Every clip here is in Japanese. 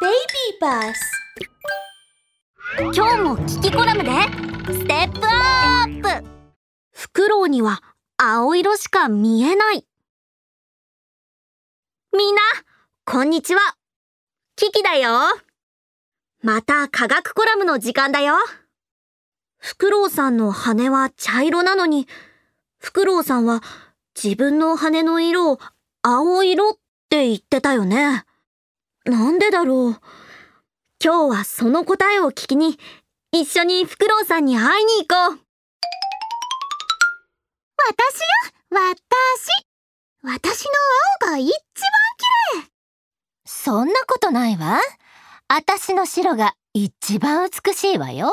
Baby Bus 今日もキキコラムで。ステップアップフクロウには青色しか見えない。みんなこんにちは。キキだよ。また科学コラムの時間だよ。フクロウさんの羽は茶色なのにフクロウさんは自分の羽の色を青色って言ってたよね。なんでだろう？今日はその答えを聞きに一緒にフクロウさんに会いに行こう。私よ？私。私の青が一番綺麗。そんなことないわ。私の白が一番美しいわよ。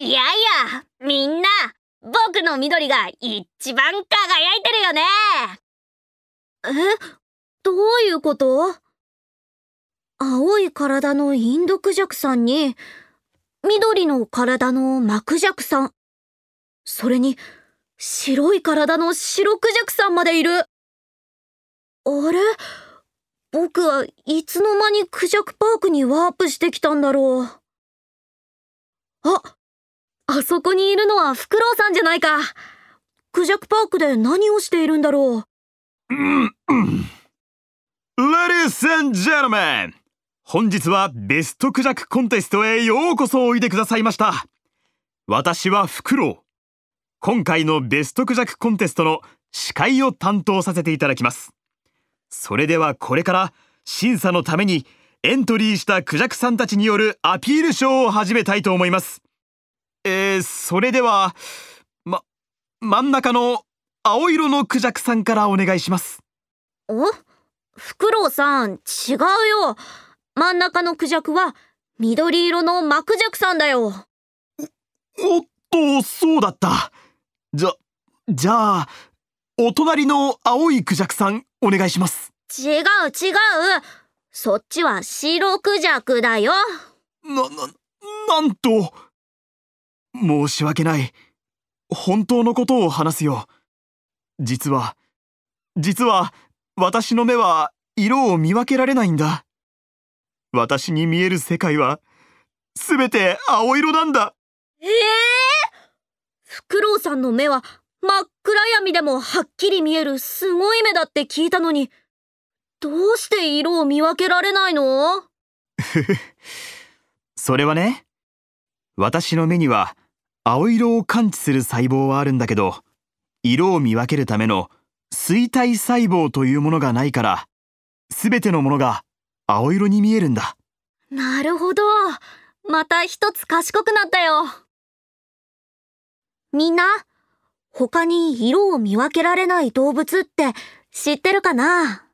いやいやみんな僕の緑が一番輝いてるよね。え？どういうこと？青い体のインドクジャクさんに緑の体のマクジャクさん。それに白い体の白クジャクさんまでいる。あれ？僕はいつの間にクジャクパークにワープしてきたんだろう。ああそこにいるのはフクロウさんじゃないか。クジャクパークで何をしているんだろう。Ladies and gentlemen! 本日はベストクジャクコンテストへようこそおいでくださいました。私はフクロウ。今回のベストクジャクコンテストの司会を担当させていただきます。それではこれから審査のためにエントリーしたクジャクさんたちによるアピールショーを始めたいと思います。えー、それでは、ま、真ん中の青色のクジャクさんからお願いします。お？フクロウさん違うよ真ん中のクジャクは緑色のマクジャクさんだよおっと、そうだった。じゃ、じゃあ、お隣の青いクジャクさん、お願いします。違う違うそっちは白クジャクだよな、な、なんと。申し訳ない。本当のことを話すよ。実は、実は、私の目は色を見分けられないんだ。私に見える世界は、すべて青色なんだ。ええフクロウさんの目は真っ暗闇でもはっきり見えるすごい目だって聞いたのにどうして色を見分けられないの？それはね、私の目には青色を感知する細胞はあるんだけど、色を見分けるための錐体細胞というものがないから、すべてのものが青色に見えるんだ。なるほど。また一つ賢くなったよ。みんな他に色を見分けられない動物って知ってるかな？